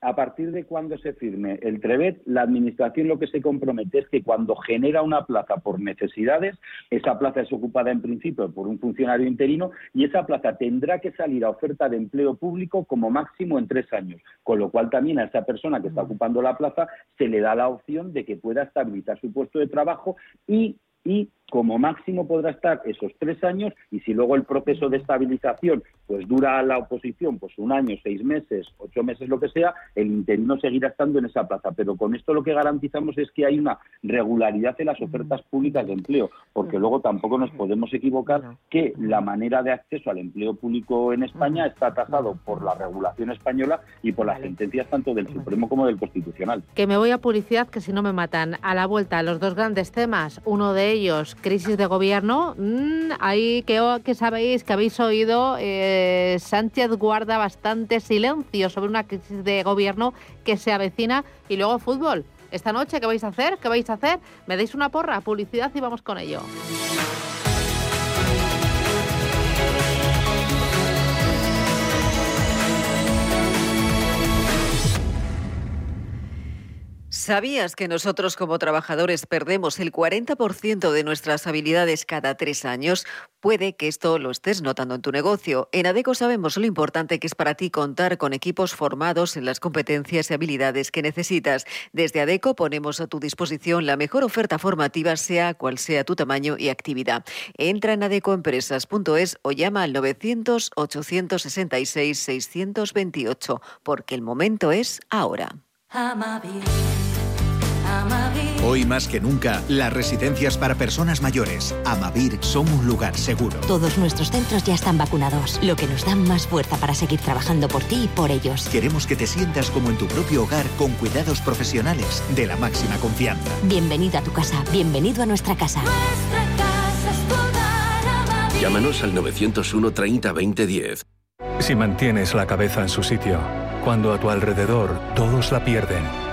a partir de cuando se firme el TREVET, la Administración lo que se compromete es que cuando genera una plaza por necesidades, esa plaza es ocupada en principio por un funcionario interino y esa plaza tendrá que salir a oferta de empleo público como máximo en tres años, con lo cual también a esa persona que está ocupando la plaza se le da la opción de que pueda estabilizar su puesto de trabajo y y como máximo podrá estar esos tres años y si luego el proceso de estabilización pues dura la oposición pues un año, seis meses, ocho meses, lo que sea, el interino seguirá estando en esa plaza. Pero con esto lo que garantizamos es que hay una regularidad en las ofertas públicas de empleo, porque luego tampoco nos podemos equivocar que la manera de acceso al empleo público en España está tasado por la regulación española y por las sentencias tanto del Supremo como del Constitucional. Que me voy a publicidad, que si no me matan. A la vuelta, los dos grandes temas, uno de ellos, crisis de gobierno. Mm, ahí que, que, sabéis, que habéis oído, eh, Sánchez guarda bastante silencio sobre una crisis de gobierno que se avecina. Y luego fútbol. Esta noche, ¿qué vais a hacer? ¿Qué vais a hacer? ¿Me deis una porra? Publicidad y vamos con ello. ¿Sabías que nosotros como trabajadores perdemos el 40% de nuestras habilidades cada tres años? Puede que esto lo estés notando en tu negocio. En ADECO sabemos lo importante que es para ti contar con equipos formados en las competencias y habilidades que necesitas. Desde ADECO ponemos a tu disposición la mejor oferta formativa, sea cual sea tu tamaño y actividad. Entra en adecoempresas.es o llama al 900-866-628, porque el momento es ahora. Hoy más que nunca, las residencias para personas mayores, Amavir, son un lugar seguro. Todos nuestros centros ya están vacunados, lo que nos da más fuerza para seguir trabajando por ti y por ellos. Queremos que te sientas como en tu propio hogar con cuidados profesionales de la máxima confianza. Bienvenido a tu casa, bienvenido a nuestra casa. Nuestra casa es Llámanos al 901 30 20 10. Si mantienes la cabeza en su sitio, cuando a tu alrededor todos la pierden,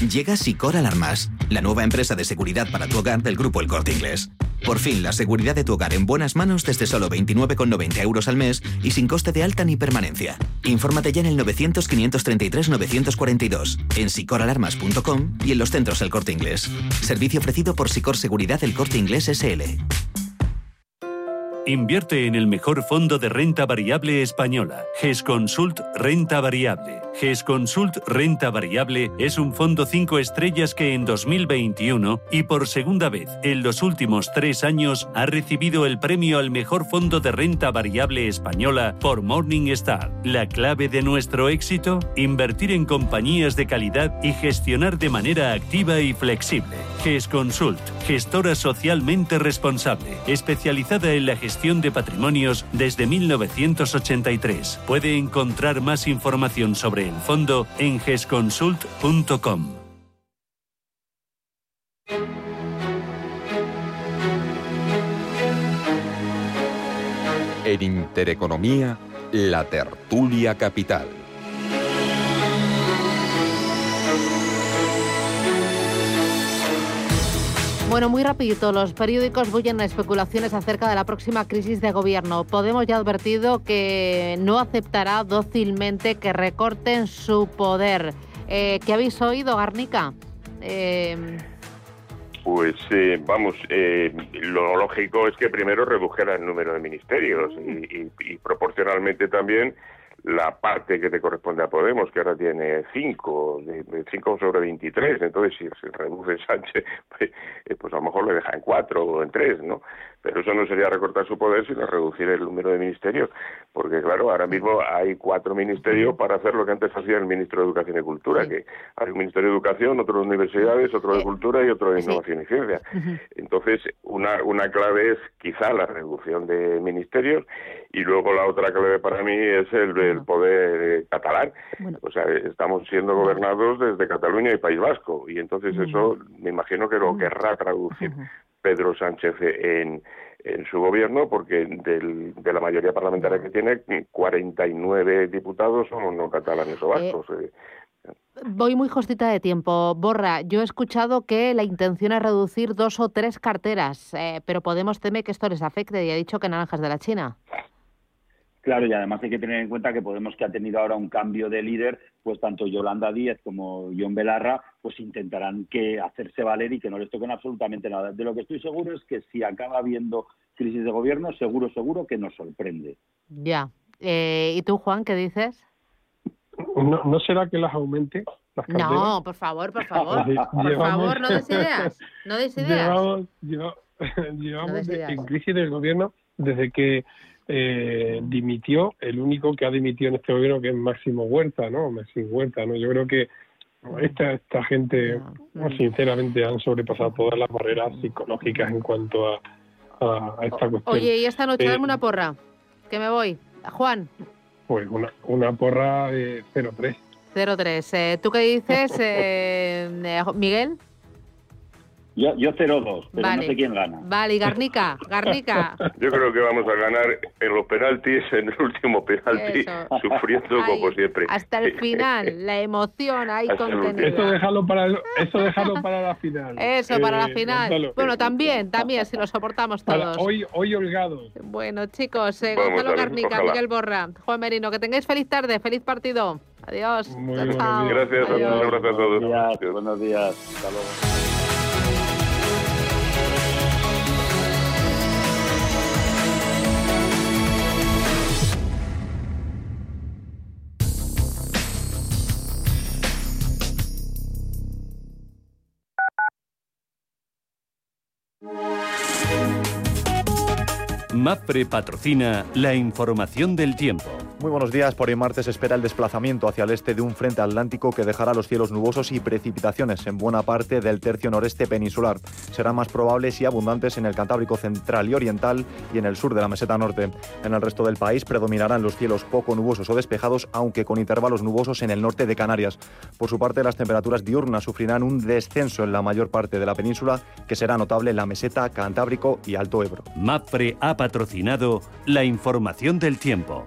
Llega Sicor Alarmas, la nueva empresa de seguridad para tu hogar del grupo El Corte Inglés. Por fin, la seguridad de tu hogar en buenas manos desde solo 29,90 euros al mes y sin coste de alta ni permanencia. Infórmate ya en el 900-533-942, en sicoralarmas.com y en los centros El Corte Inglés. Servicio ofrecido por Sicor Seguridad El Corte Inglés SL. Invierte en el mejor fondo de renta variable española, GESConsult Renta Variable. GESConsult Renta Variable es un fondo 5 estrellas que en 2021 y por segunda vez en los últimos tres años ha recibido el premio al mejor fondo de renta variable española por Morningstar. La clave de nuestro éxito, invertir en compañías de calidad y gestionar de manera activa y flexible. GESConsult, gestora socialmente responsable, especializada en la gestión de patrimonios desde 1983. Puede encontrar más información sobre el fondo en gesconsult.com. En Intereconomía, la tertulia capital. Bueno, muy rapidito, los periódicos bullen especulaciones acerca de la próxima crisis de gobierno. Podemos ya advertido que no aceptará dócilmente que recorten su poder. Eh, ¿Qué habéis oído, Garnica? Eh, Pues eh, vamos, eh, lo lógico es que primero redujera el número de ministerios y, y- y proporcionalmente también la parte que te corresponde a Podemos, que ahora tiene 5, 5 sobre 23, entonces si se reduce Sánchez, pues, eh, pues a lo mejor le deja en 4 o en 3, ¿no? Pero eso no sería recortar su poder, sino reducir el número de ministerios, porque claro, ahora mismo hay cuatro ministerios para hacer lo que antes hacía el ministro de Educación y Cultura, que hay un ministerio de Educación, otro de Universidades, otro de Cultura y otro de Innovación y Ciencia. Entonces, una, una clave es quizá la reducción de ministerios y luego la otra clave para mí es el, el poder eh, catalán. O sea, estamos siendo gobernados desde Cataluña y País Vasco y entonces eso me imagino que lo querrá traducir Pedro Sánchez en, en su gobierno porque del- de la mayoría parlamentaria que tiene, 49 diputados son no catalanes o vascos. eh. voy muy justita de tiempo. Borra, yo he escuchado que la intención es reducir dos o tres carteras, eh, pero Podemos teme que esto les afecte y ha dicho que naranjas de la China. Claro, y además hay que tener en cuenta que Podemos, que ha tenido ahora un cambio de líder, pues tanto Yolanda Díez como John Belarra, pues intentarán que hacerse valer y que no les toquen absolutamente nada. De lo que estoy seguro es que si acaba habiendo crisis de gobierno, seguro, seguro que nos sorprende. Ya. Eh, ¿Y tú, Juan, qué dices? ¿No, ¿No será que las aumente las? No, por favor, por favor. Por llevamos- favor, no des ideas. No des ideas. Llevamos, lleva- llevamos ideas. en crisis del gobierno desde que eh, dimitió el único que ha dimitido en este gobierno que es Máximo Huerta, ¿no? Máximo Huerta, ¿no? Yo creo que esta, esta gente, no, sinceramente, han sobrepasado todas las barreras psicológicas en cuanto a, a, a esta cuestión. Oye, y esta noche Eh, dame una porra, que me voy. Juan, Pues una, una porra de 0-3. 03. Eh, ¿Tú qué dices, eh, eh, Miguel? Yo, yo 0-2, pero Vale. no sé quién gana. Vale, y Garnica, Garnica. Yo creo que vamos a ganar en los penaltis, en el último penalti, Eso. sufriendo Ay, como siempre. Hasta el final, la emoción ahí contenida. Eso déjalo para, el- eso déjalo para la final. Eso, para la Eh, final. Gonzalo. Bueno, también, también, si lo soportamos Para todos. hoy, hoy holgados. Bueno, chicos, eh, Gonzalo ver, Garnica, ojalá. Miguel Borra, Juan Merino, que tengáis feliz tarde, feliz partido. Adiós. Chao. Gracias, un Adiós. abrazo a todos. Buenos días, buenos días. Hasta luego. you. MAPRE patrocina la información del tiempo. Muy buenos días. Por hoy martes espera el desplazamiento hacia el este de un frente atlántico que dejará los cielos nubosos y precipitaciones en buena parte del tercio noreste peninsular. Serán más probables y abundantes en el Cantábrico central y oriental y en el sur de la meseta norte. En el resto del país predominarán los cielos poco nubosos o despejados, aunque con intervalos nubosos en el norte de Canarias. Por su parte, las temperaturas diurnas sufrirán un descenso en la mayor parte de la península, que será notable en la meseta, Cantábrico y Alto Ebro. MAPRE ha patrocinado la información del tiempo.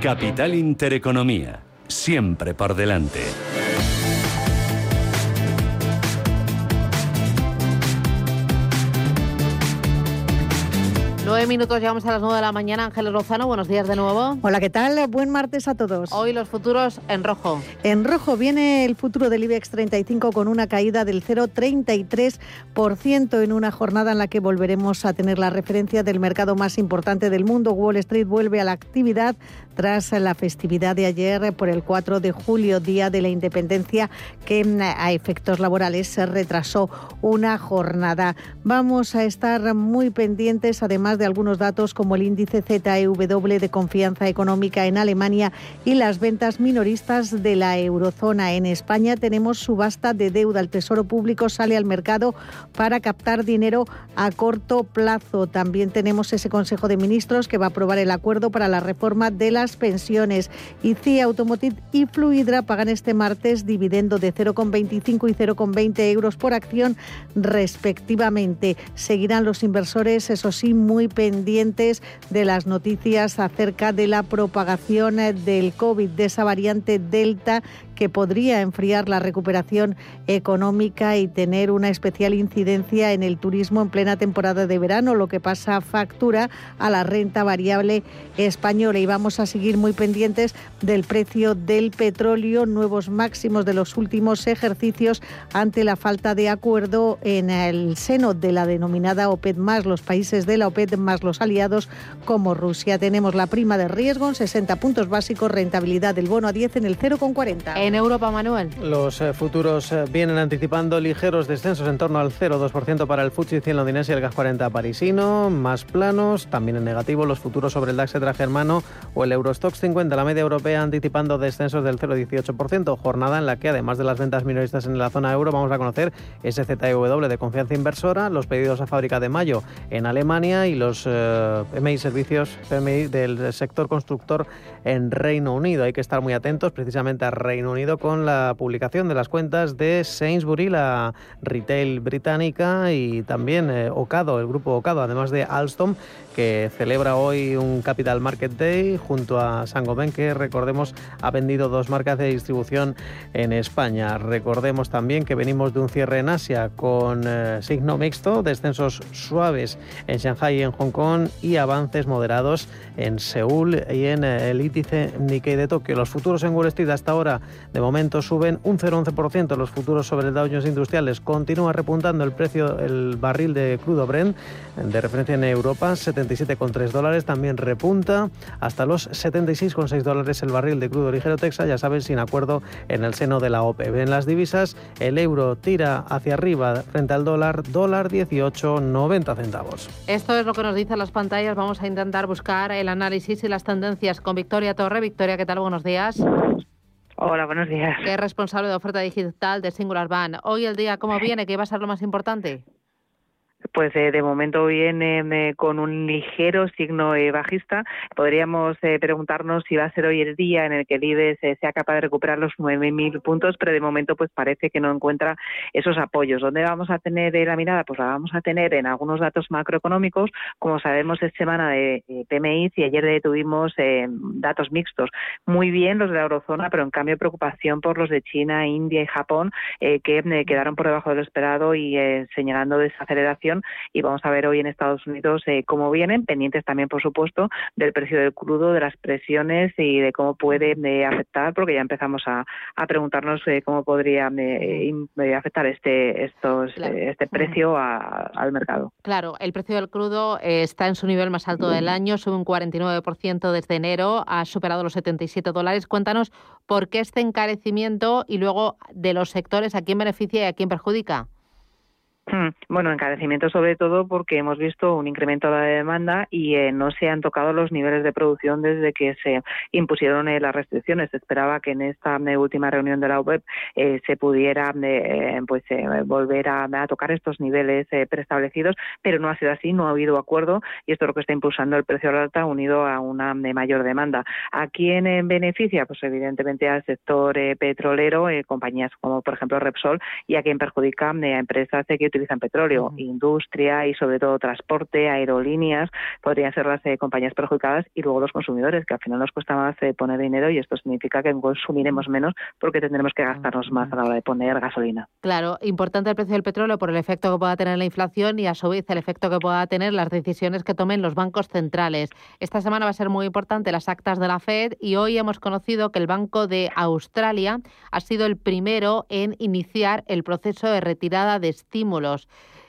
Capital Intereconomía, siempre por delante. Nueve minutos, llegamos a las nueve de la mañana. Ángeles Lozano, buenos días de nuevo. Hola, ¿qué tal? Buen martes a todos. Hoy los futuros en rojo. En rojo viene el futuro del IBEX 35 con una caída del 0,33% en una jornada en la que volveremos a tener la referencia del mercado más importante del mundo. Wall Street vuelve a la actividad tras la festividad de ayer por el 4 de julio, Día de la Independencia, que a efectos laborales se retrasó una jornada. Vamos a estar muy pendientes, además de algunos datos como el índice ZEW de confianza económica en Alemania y las ventas minoristas de la eurozona. En España tenemos subasta de deuda. El Tesoro Público sale al mercado para captar dinero a corto plazo. También tenemos ese Consejo de Ministros que va a aprobar el acuerdo para la reforma de las pensiones. Y CIA Automotive y Fluidra pagan este martes dividendo de 0,25 y 0,20 euros por acción respectivamente. Seguirán los inversores, eso sí, muy pendientes de las noticias acerca de la propagación del COVID, de esa variante Delta que podría enfriar la recuperación económica y tener una especial incidencia en el turismo en plena temporada de verano, lo que pasa factura a la renta variable española. Y vamos a seguir muy pendientes del precio del petróleo, nuevos máximos de los últimos ejercicios ante la falta de acuerdo en el seno de la denominada OPED más, los países de la OPED más los aliados como Rusia. Tenemos la prima de riesgo en 60 puntos básicos, rentabilidad del bono a 10 en el 0,40. En Europa, Manuel. Los eh, futuros eh, vienen anticipando ligeros descensos en torno al 0,2% para el FTSE 100 londinense y el GAS 40 parisino, más planos, también en negativo los futuros sobre el DAX germano o el Eurostox 50, la media europea anticipando descensos del 0,18%, jornada en la que además de las ventas minoristas en la zona euro vamos a conocer SZW de confianza inversora, los pedidos a fábrica de mayo en Alemania y los eh, PMI servicios PMI del sector constructor en Reino Unido. Hay que estar muy atentos precisamente a Reino Unido con la publicación de las cuentas de Sainsbury, la retail británica, y también eh, Ocado, el grupo Ocado, además de Alstom, que celebra hoy un Capital Market Day junto a Sangoben, que recordemos ha vendido dos marcas de distribución en España. Recordemos también que venimos de un cierre en Asia con eh, signo mixto, descensos suaves en Shanghai y en Hong Kong y avances moderados en Seúl y en eh, el índice Nikkei de Tokio. Los futuros en Wall Street hasta ahora de momento suben un 0,11%. Los futuros sobre el Dow Jones Industriales continúa repuntando el precio, el barril de crudo Brent de referencia en Europa, 77,3 dólares. También repunta hasta los 76,6 dólares el barril de crudo ligero Texas, ya saben, sin acuerdo en el seno de la OPEP. En las divisas, el euro tira hacia arriba frente al dólar, dólar 18,90 centavos. Esto es lo que nos dicen las pantallas. Vamos a intentar buscar el análisis y las tendencias con Victoria Torre. Victoria, ¿qué tal? Buenos días. Hola, buenos días. ¿Qué es responsable de oferta digital de Singular Van? Hoy el día, ¿cómo viene? ¿Qué va a ser lo más importante? Pues eh, de momento viene eh, con un ligero signo eh, bajista. Podríamos preguntarnos si va a ser hoy el día en el que el IBEX sea capaz de recuperar los 9.000 puntos, pero de momento pues parece que no encuentra esos apoyos. ¿Dónde vamos a tener la mirada? Pues la vamos a tener en algunos datos macroeconómicos. Como sabemos, es semana de PMI y ayer tuvimos datos mixtos. Muy bien los de la eurozona, pero en cambio preocupación por los de China, India y Japón, que quedaron por debajo de lo esperado y señalando desaceleración y vamos a ver hoy en Estados Unidos eh, cómo vienen, pendientes también, por supuesto, del precio del crudo, de las presiones y de cómo puede eh, afectar, porque ya empezamos a, preguntarnos eh, cómo podría afectar este, estos, este precio al mercado. Claro, el precio del crudo está en su nivel más alto del año, sube un 49% desde enero, ha superado los 77 dólares. Cuéntanos por qué este encarecimiento y luego de los sectores, a quién beneficia y a quién perjudica. Bueno, encarecimiento sobre todo porque hemos visto un incremento de la demanda y eh, no se han tocado los niveles de producción desde que se impusieron eh, las restricciones. Se esperaba que en esta eh, última reunión de la web se pudiera pues volver a, tocar estos niveles preestablecidos, pero no ha sido así, no ha habido acuerdo y esto es lo que está impulsando el precio la alta unido a una mayor demanda. ¿A quién beneficia? Pues evidentemente al sector petrolero, compañías como por ejemplo Repsol y a quien perjudica a empresas que utilizan petróleo, industria y sobre todo transporte, aerolíneas, podrían ser las eh, compañías perjudicadas y luego los consumidores, que al final nos cuesta más eh, poner dinero y esto significa que consumiremos menos porque tendremos que gastarnos más a la hora de poner gasolina. Claro, importante el precio del petróleo por el efecto que pueda tener la inflación y a su vez el efecto que pueda tener las decisiones que tomen los bancos centrales. Esta semana va a ser muy importante las actas de la Fed y hoy hemos conocido que el Banco de Australia ha sido el primero en iniciar el proceso de retirada de estímulos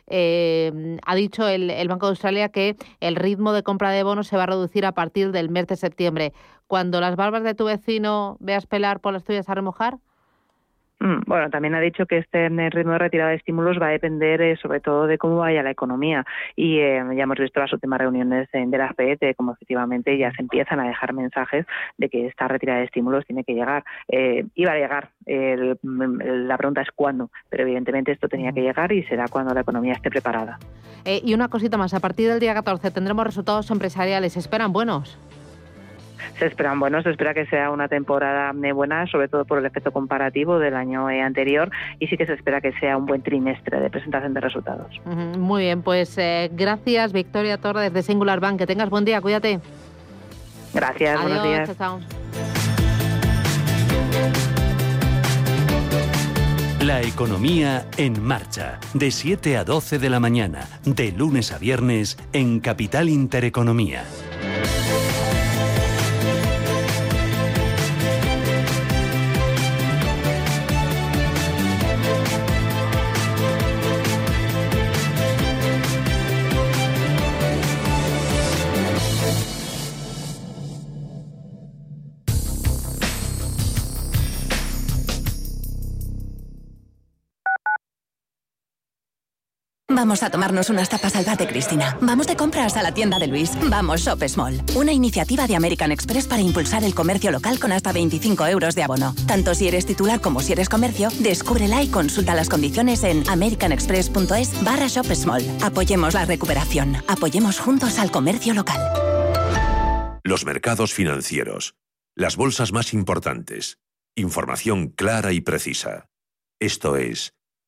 eh, ha dicho el, el, Banco de Australia que el ritmo de compra de bonos se va a reducir a partir del mes de septiembre. Cuando las barbas de tu vecino veas pelar por las tuyas a remojar. Mm, bueno, también ha dicho que este ritmo de retirada de estímulos va a depender eh, sobre todo de cómo vaya la economía y eh, ya hemos visto las últimas reuniones de la FED de cómo efectivamente ya se empiezan a dejar mensajes de que esta retirada de estímulos tiene que llegar. Eh, iba a llegar, mm, la pregunta es cuándo, pero evidentemente esto tenía que llegar y será cuando la economía esté preparada. y una cosita más, a partir del día 14 tendremos resultados empresariales, ¿esperan buenos? Se esperan bueno, se espera que sea una temporada eh, buena, sobre todo por el efecto comparativo del año eh, anterior y sí que se espera que sea un buen trimestre de presentación de resultados. Muy bien, pues eh, gracias Victoria Torre desde Singular Bank. Que tengas buen día, cuídate. Gracias, buenos días. La economía en marcha, de 7 a 12 de la mañana, de lunes a viernes en Capital Intereconomía. Vamos a tomarnos unas tapas al de Cristina. Vamos de compras a la tienda de Luis. Vamos Shop Small. Una iniciativa de American Express para impulsar el comercio local con hasta 25 euros de abono. Tanto si eres titular como si eres comercio, descúbrela y consulta las condiciones en americanexpress.es barra Shop Small. Apoyemos la recuperación. Apoyemos juntos al comercio local. Los mercados financieros. Las bolsas más importantes. Información clara y precisa. Esto es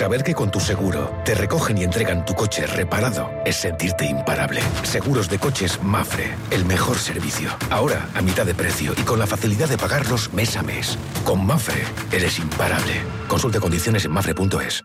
Saber que con tu seguro te recogen y entregan tu coche reparado es sentirte imparable. Seguros de coches Mafre, el mejor servicio. Ahora a mitad de precio y con la facilidad de pagarlos mes a mes. Con Mafre eres imparable. Consulte condiciones en mafre.es.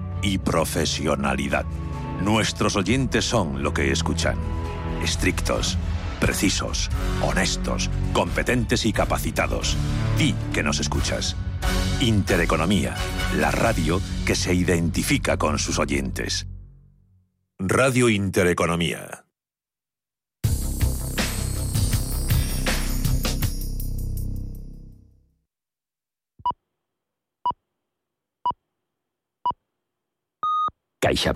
y profesionalidad. Nuestros oyentes son lo que escuchan. Estrictos, precisos, honestos, competentes y capacitados. Di que nos escuchas. Intereconomía, la radio que se identifica con sus oyentes. Radio Intereconomía. Geicherbach.